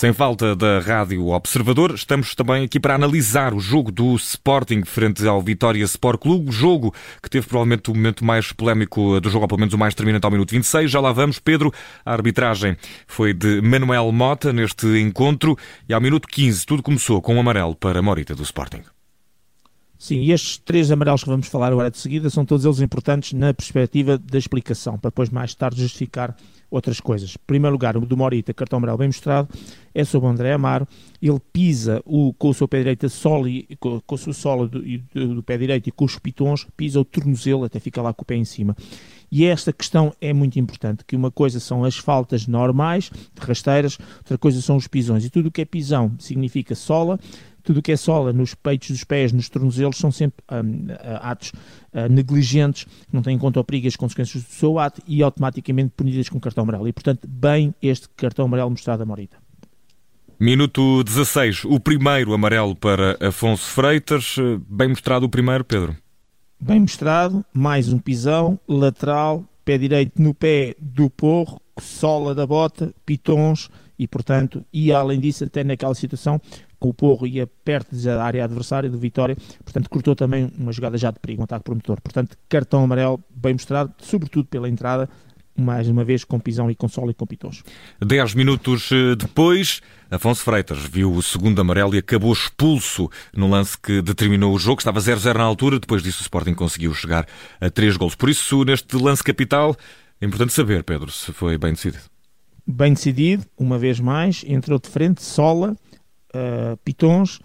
Sem falta da Rádio Observador, estamos também aqui para analisar o jogo do Sporting frente ao Vitória Sport Clube, jogo que teve provavelmente o momento mais polémico do jogo, ou pelo menos o mais determinante ao minuto 26. Já lá vamos, Pedro. A arbitragem foi de Manuel Mota neste encontro e ao minuto 15 tudo começou com um amarelo para Morita do Sporting. Sim, e estes três amarelos que vamos falar agora de seguida são todos eles importantes na perspectiva da explicação, para depois mais tarde justificar outras coisas. Em primeiro lugar, o do Morita, cartão amarelo bem mostrado, é sobre o André Amaro. Ele pisa o, com o seu pé direito a sola, com, com a sua sola do, do, do, pé direito e com os pitons, pisa o tornozelo até fica lá com o pé em cima. E esta questão é muito importante, que uma coisa são as faltas normais, rasteiras, outra coisa são os pisões. E tudo o que é pisão significa sola, tudo o que é sola nos peitos dos pés, nos tornozelos, são sempre um, atos uh, negligentes, não têm em conta o perigo as consequências do seu ato e automaticamente punidas com cartão amarelo. E, portanto, bem este cartão amarelo mostrado a Morita. Minuto 16, o primeiro amarelo para Afonso Freitas. Bem mostrado o primeiro, Pedro? Bem mostrado, mais um pisão, lateral, pé direito no pé do porro, sola da bota, pitons e, portanto, e além disso, até naquela situação, o Porro ia perto da área adversária do Vitória, portanto cortou também uma jogada já de perigo, um ataque promotor. Portanto, cartão amarelo bem mostrado, sobretudo pela entrada, mais uma vez com pisão e com solo e com pitons. Dez minutos eh, depois, Afonso Freitas viu o segundo amarelo e acabou expulso no lance que determinou o jogo. Estava 0-0 na altura, depois disso o Sporting conseguiu chegar a três gols. Por isso, neste lance capital, é importante saber, Pedro, se foi bem decidido. Bem decidido, uma vez mais, entrou de frente, sola, uh, pitons,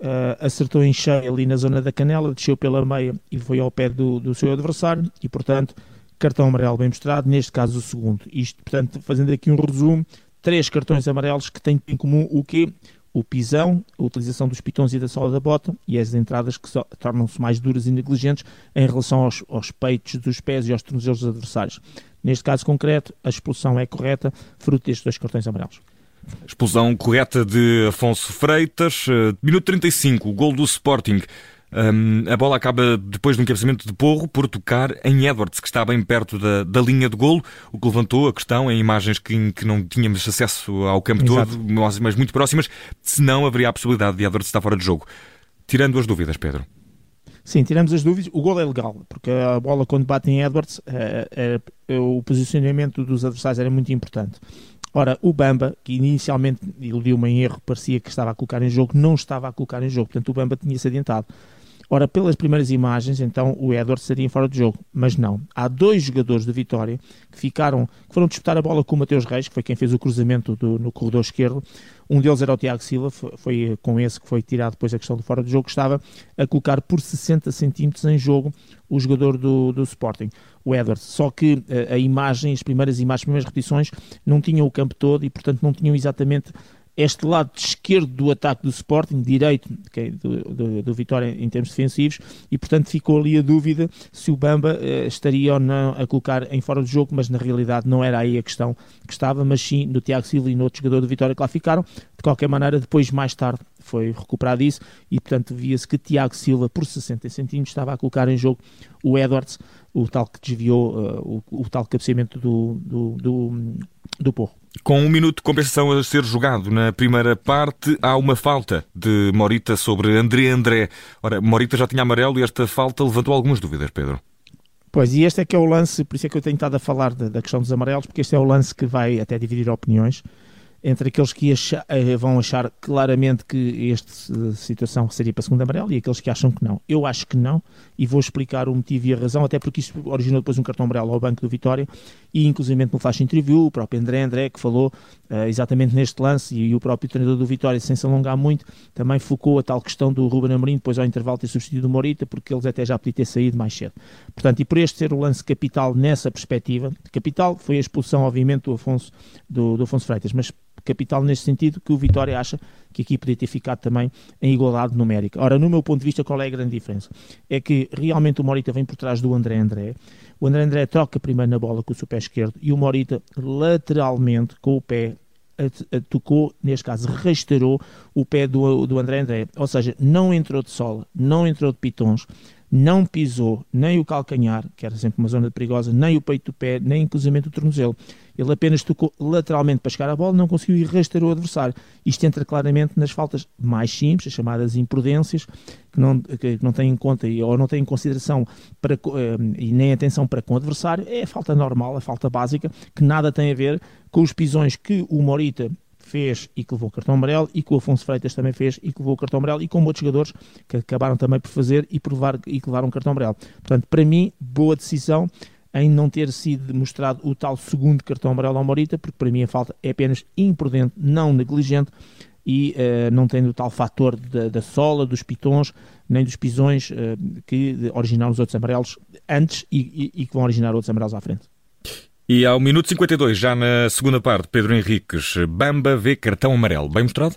uh, acertou em cheio ali na zona da canela, desceu pela meia e foi ao pé do, do seu adversário e, portanto, cartão amarelo bem mostrado, neste caso o segundo. Isto, portanto, fazendo aqui um resumo, três cartões amarelos que têm em comum o quê? O pisão, a utilização dos pitons e da sola da bota e as entradas que tornam-se mais duras e negligentes em relação aos, aos peitos dos pés e aos tornozelos dos adversários. Neste caso concreto, a expulsão é correta, fruto destes dois cartões amarelos. Expulsão correta de Afonso Freitas. Eh, minuto 35, o gol do Sporting. Um, a bola acaba depois de um cabeçamento de porro por tocar em Edwards, que está bem perto da, da linha de golo, o que levantou a questão em imagens que, que não tínhamos acesso ao campo Exato. todo, mas muito próximas, se não haveria a possibilidade de Edwards estar fora de jogo. Tirando as dúvidas, Pedro. Sim, tiramos as dúvidas. O gol é legal, porque a bola, quando bate em Edwards, é, é, o posicionamento dos adversários era muito importante. Ora, o Bamba, que inicialmente iludiu-me em erro, parecia que estava a colocar em jogo, não estava a colocar em jogo, portanto o Bamba tinha-se adiantado. Ora, pelas primeiras imagens, então o Edwards seria fora de jogo, mas não. Há dois jogadores de Vitória que ficaram, que foram disputar a bola com o Mateus Reis, que foi quem fez o cruzamento do, no corredor esquerdo. Um deles era o Tiago Silva, foi, foi, com esse que foi tirado depois a questão do fora de jogo, que estava a colocar por 60 centímetros em jogo o jogador do, do Sporting, o Edwards. Só que a, eh, a imagem, as primeiras imagens, as primeiras repetições, não tinham o campo todo e, portanto, não tinham exatamente este lado esquerdo do ataque do Sporting, direito é do, do, do, Vitória em termos defensivos, e portanto ficou ali a dúvida se o Bamba eh, estaria ou não a colocar em fora do jogo, mas na realidade não era aí a questão que estava, mas sim no Tiago Silva e no outro jogador do Vitória que lá ficaram. De qualquer maneira, depois, mais tarde, foi recuperado isso e portanto via-se que Tiago Silva, por 60 centímetros, estava a colocar em jogo o Edwards, o tal que desviou uh, o, o, tal cabeceamento do, do, do, do Porro. Com um minuto de compensação a ser jogado na primeira parte, há uma falta de Morita sobre André André. Ora, Morita já tinha amarelo e esta falta levantou algumas dúvidas, Pedro. Pois, e este é que é o lance, por isso é que eu tenho estado a falar da, da questão dos amarelos, porque este é o lance que vai até dividir opiniões entre aqueles que eh, vão achar claramente que esta situação seria para segunda amarela e aqueles que acham que não. Eu acho que não e vou explicar o motivo e a razão, até porque isso originou depois um cartão amarelo ao Banco do Vitória e inclusive no flash interview, o próprio André André que falou uh, exatamente neste lance e, e, o próprio treinador do Vitória, sem se alongar muito, também focou a tal questão do Ruben Amorim depois ao intervalo ter substituído o Morita porque eles até já podiam ter saído mais cedo. Portanto, e por este ser o lance capital nessa perspectiva, capital foi a expulsão obviamente do Afonso, do, do Afonso Freitas, mas capital neste sentido que o Vitória acha que aqui podia ter ficado também em igualdade numérica. Ora, no meu ponto de vista, qual é a grande diferença? É que realmente o Morita vem por trás do André André. O André André troca primeiro na bola com o seu pé esquerdo e o Morita lateralmente com o pé tocou, neste caso, restaurou o pé do, do André André. Ou seja, não entrou de sola, não entrou de pitons, não pisou nem o calcanhar, que era sempre uma zona perigosa, nem o peito do pé, nem inclusive o tornozelo. Ele apenas tocou lateralmente para chegar à bola, não conseguiu ir rastrear o adversário. Isto entra claramente nas faltas mais simples, as chamadas imprudências, que não, que não têm em conta ou não têm em consideração para, eh, e nem atenção para com o adversário. É a falta normal, a falta básica, que nada tem a ver com os pisões que o Morita fez e que levou o cartão amarelo e que o Afonso Freitas também fez e que levou o cartão amarelo e com outros jogadores que acabaram também por fazer e provar e que levaram o cartão amarelo. Portanto, para mim, boa decisão em não ter sido mostrado o tal segundo cartão amarelo ao Morita, porque para mim a falta é apenas imprudente, não negligente e uh, não tendo o tal fator da, da, sola, dos pitons, nem dos pisões uh, que originaram os outros amarelos antes e, e, e que vão originar outros amarelos à frente. E ao minuto 52, já na segunda parte, Pedro Henriques, Bamba vê cartão amarelo. Bem mostrado?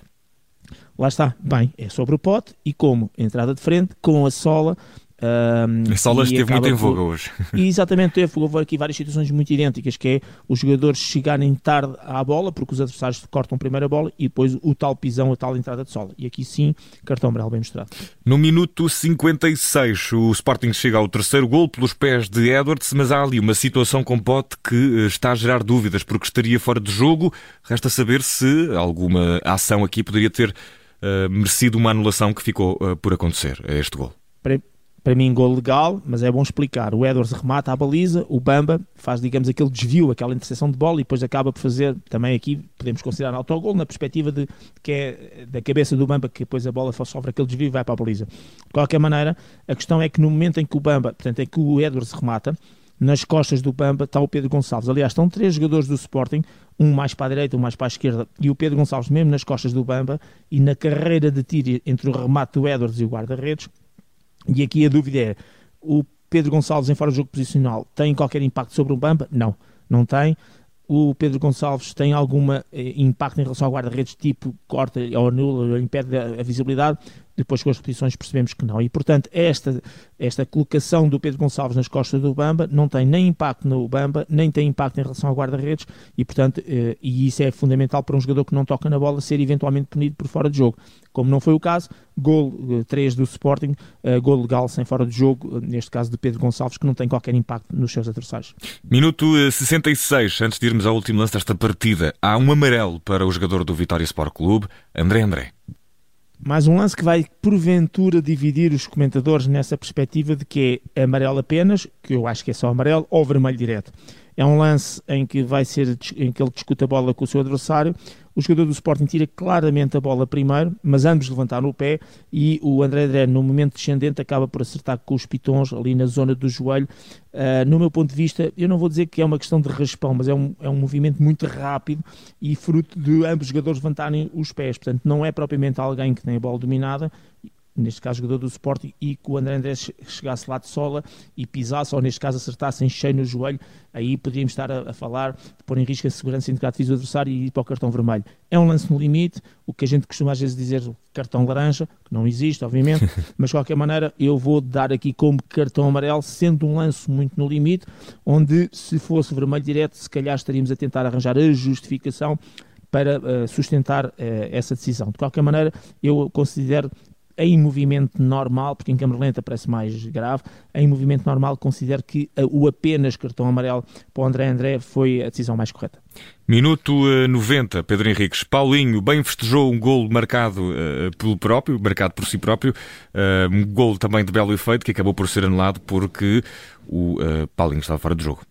Lá está. Bem, é sobre o pote e como? Entrada de frente, com a sola, um, a Solas esteve muito em voga hoje. Exatamente, teve. Houve aqui várias situações muito idênticas, que é os jogadores chegarem tarde à bola, porque os adversários cortam a primeira bola, e depois o tal pisão, a tal entrada de sola. E aqui sim, cartão amarelo bem mostrado. No minuto 56, o Sporting chega ao terceiro gol pelos pés de Edwards, mas há ali uma situação com Pote que eh, está a gerar dúvidas, porque estaria fora de jogo. Resta saber se alguma ação aqui poderia ter uh, merecido uma anulação que ficou uh, por acontecer a este gol para mim, gol legal, mas é bom explicar. O Edwards remata a baliza, o Bamba faz, digamos, aquele desvio, aquela interseção de bola e depois acaba por fazer, também aqui podemos considerar autogol, na perspectiva de que é da cabeça do Bamba, que depois a bola sofre aquele desvio e vai para a baliza. De qualquer maneira, a questão é que no momento em que o Bamba, portanto, é que o Edwards remata, nas costas do Bamba está o Pedro Gonçalves. Aliás, estão três jogadores do Sporting, um mais para a direita, um mais para a esquerda, e o Pedro Gonçalves mesmo nas costas do Bamba, e na carreira de tiro entre o remate do Edwards e o guarda-redes, e aqui a dúvida é: o Pedro Gonçalves em fora do jogo posicional tem qualquer impacto sobre o Bamba? Não, não tem. O Pedro Gonçalves tem algum eh, impacto em relação ao guarda-redes, tipo corta ou anula, impede a, a visibilidade? Depois com as repetições percebemos que não. E portanto, esta, esta colocação do Pedro Gonçalves nas costas do Bamba não tem nem impacto no Bamba, nem tem impacto em relação ao guarda-redes e portanto, eh, e isso é fundamental para um jogador que não toca na bola ser eventualmente punido por fora de jogo. Como não foi o caso, gol 3 eh, do Sporting, uh, gol legal sem fora de jogo, neste caso de Pedro Gonçalves, que não tem qualquer impacto nos seus adversários. Minuto 66, antes de irmos ao último lance desta partida, há um amarelo para o jogador do Vitória Sport Clube, André André. Mais um lance que vai, porventura, dividir os comentadores nessa perspectiva de que é amarelo apenas, que eu acho que é só amarelo, ou vermelho direto. É um lance em que vai ser em que ele discute a bola com o seu adversário. O jogador do Sporting tira claramente a bola primeiro, mas ambos levantaram o pé e o André André, no momento descendente, acaba por acertar com os pitons ali na zona do joelho. Uh, no meu ponto de vista, eu não vou dizer que é uma questão de raspão, mas é um, é um movimento muito rápido e fruto de ambos os jogadores levantarem os pés. Portanto, não é propriamente alguém que tem a bola dominada neste caso jogador do Sporting, e que o André André chegasse lá de sola e pisasse, ou neste caso acertasse em cheio no joelho, aí poderíamos estar a, a falar de pôr em risco a segurança física do adversário e ir para o cartão vermelho. É um lance no limite, o que a gente costuma às vezes dizer cartão laranja, que não existe, obviamente, mas de qualquer maneira eu vou dar aqui como cartão amarelo, sendo um lance muito no limite, onde se fosse vermelho direto, se calhar estaríamos a tentar arranjar a justificação para uh, sustentar uh, essa decisão. De qualquer maneira, eu considero em movimento normal, porque em câmara lenta parece mais grave, em movimento normal considero que o apenas cartão amarelo para o André André foi a decisão mais correta. Minuto 90, eh, Pedro Henriques. Paulinho bem festejou um gol marcado uh, pelo próprio, marcado por si próprio, uh, um gol também de belo efeito que acabou por ser anulado porque o uh, Paulinho estava fora de jogo.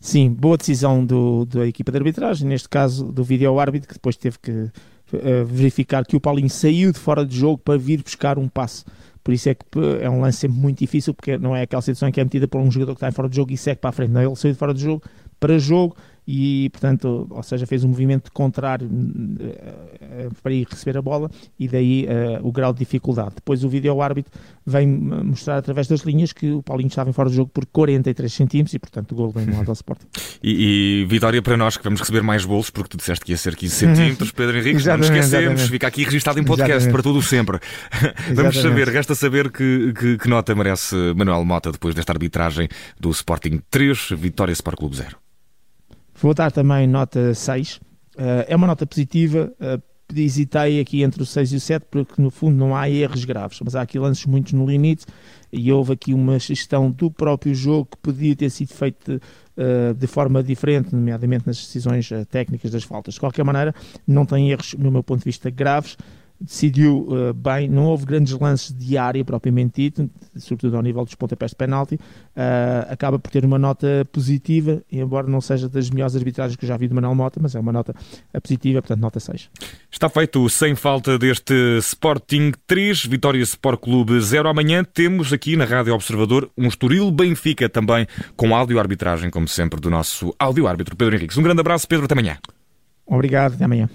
Sim, boa decisão do, da equipa de arbitragem, neste caso do vídeo árbitro, que depois teve que uh, verificar que o Paulinho saiu de fora de jogo para vir buscar um passe. Por isso é que é um lance sempre muito difícil, porque não é aquela situação que é metida por um jogador que está em fora de jogo e segue para a frente. Não, ele saiu de fora de jogo para jogo e, portanto, ou seja, fez um movimento contrário uh, para ir receber a bola e daí uh, o grau de dificuldade. Depois o vídeo árbitro vem mostrar através das linhas que o Paulinho estava em fora de jogo por 43 centímetros e, portanto, o gol vem no lado ao Sporting. E, e, vitória para nós que vamos receber mais bolos, porque tu disseste que ia ser 15 centímetros, Pedro Henrique, não nos esquecemos, exatamente. fica aqui registado em podcast exatamente. para tudo sempre. vamos saber, resta saber que, que, que nota merece Manuel Mota depois desta arbitragem do Sporting 3, Vitória Sport Clube 0. Vou dar também nota 6. Uh, eh, é uma nota positiva, uh, hesitei aqui entre o 6 e o 7 porque no fundo não há erros graves, mas há aqui lances muito no limite e houve aqui uma gestão do próprio jogo que podia ter sido feita uh, de forma diferente, nomeadamente nas decisões uh, técnicas das faltas. De qualquer maneira, não tem erros, no meu ponto de vista, graves decidiu uh, bem, não houve grandes lances de área propriamente dito, sobretudo ao nível dos pontapés de penalti, uh, acaba por ter uma nota positiva, embora não seja das melhores arbitragens que eu já vi de Manuel Mota, mas é uma nota positiva, portanto nota 6. Está feito sem falta deste Sporting 3, Vitória Sport Clube 0. Amanhã temos aqui na Rádio Observador um Estoril Benfica também com áudio arbitragem, como sempre, do nosso áudio árbitro Pedro Henriques. Um grande abraço, Pedro, até amanhã. Obrigado, até amanhã.